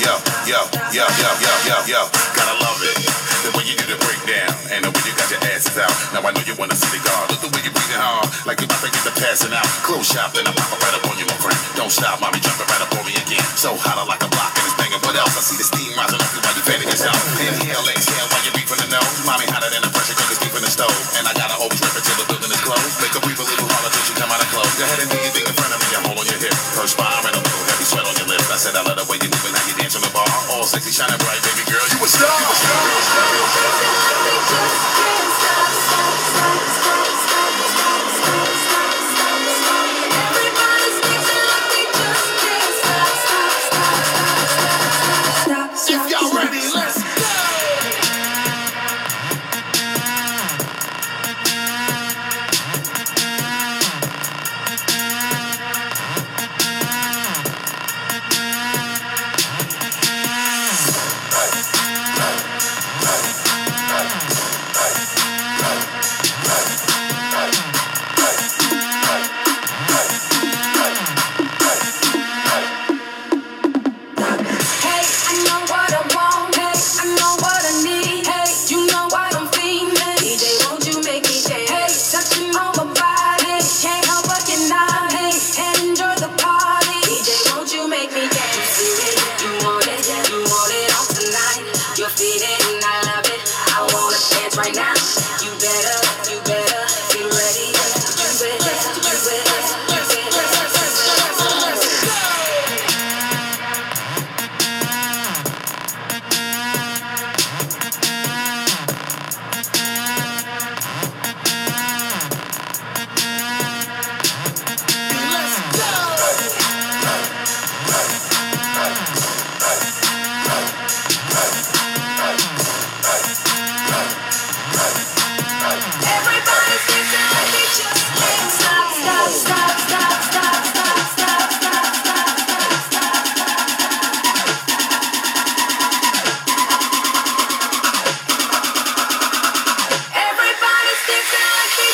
yo, yo, yo, yo, yo, yo, yo. Gotta love it. The way you do the breakdown, and the way you got your asses out. Now I know you wanna see the guard. Look the way you breathing hard, like you about to get the passing out. Close shop, then I'm popping right up on you, my friend. Don't stop, mommy, jumping right up on me again. So hotter like a block, and it's banging. What else? I see the steam rising up, you're fanning yourself. Inhale, exhale. sexy, shine bright.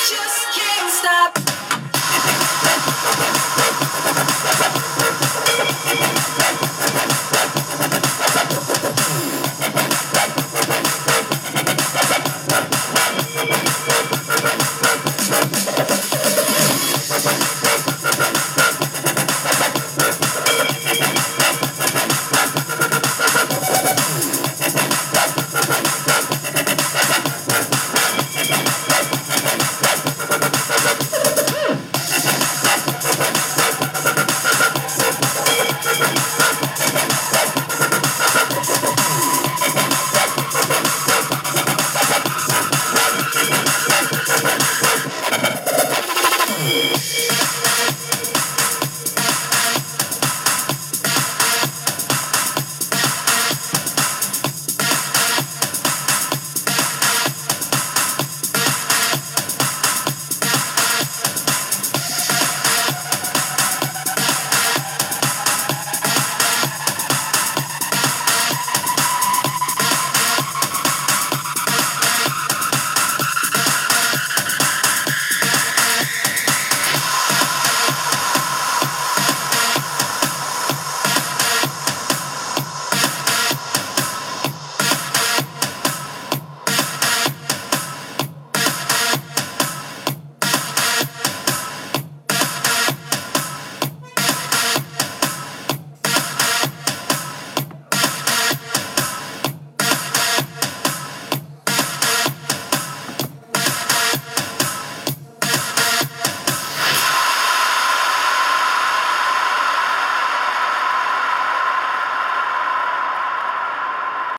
just